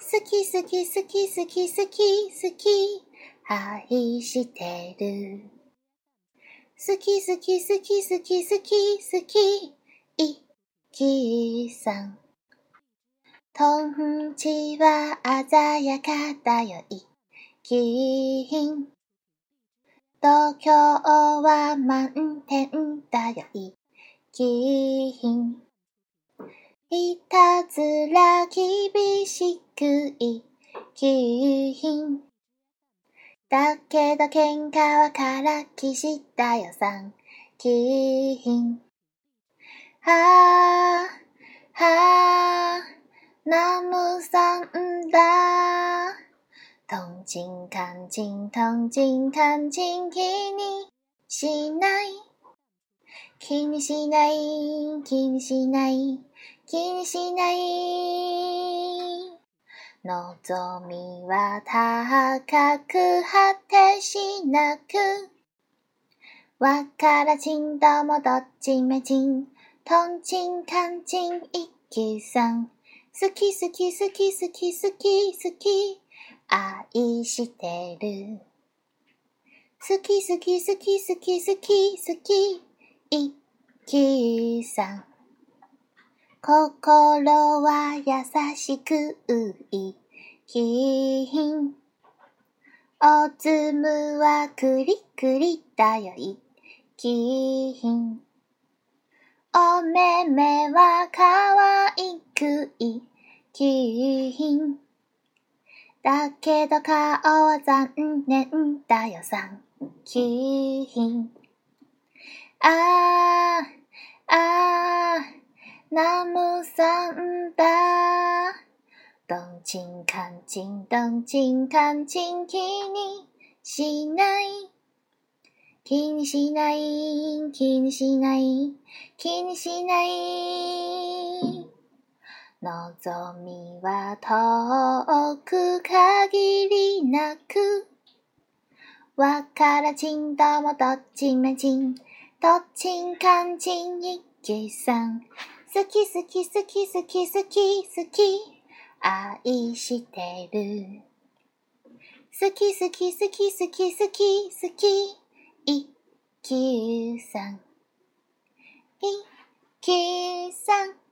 好き好き好き好き好き好き愛してる。好き好き好き好き好き好き。いきさん。とんちは鮮やかだよ。いきひん。度胸は満点だよ。いきひん。いたずら厳しくいきひんだけど喧嘩はからきしたよさん。きひんはあはあナムさんだ。トンチンカンチントンチンカンチン気にしない。気にしない気にしない気にしない。望みは高く果てしなくわからちんともどっちめちんとんちんかんちん一休さん好き好き好き好き好き好き愛してる。好き好き好き好き好き好き一休さん心は優しくいきひん。おつむはくりくりだよいきひん。おめめはかわいくいきひん。だけど顔は残念だよさんきひん。あー、あー、ナムさんだ。ドンチンカンチンドンチンカンチン気にしない。気にしない、気にしない、気にしない。望みは遠く限りなく。わからちんともどっちめちん、どっちんかんちんいっきーさん。好き好き好き好き好き好き。愛してる。好き好き好き好き好き。好き一休さん。一休さん。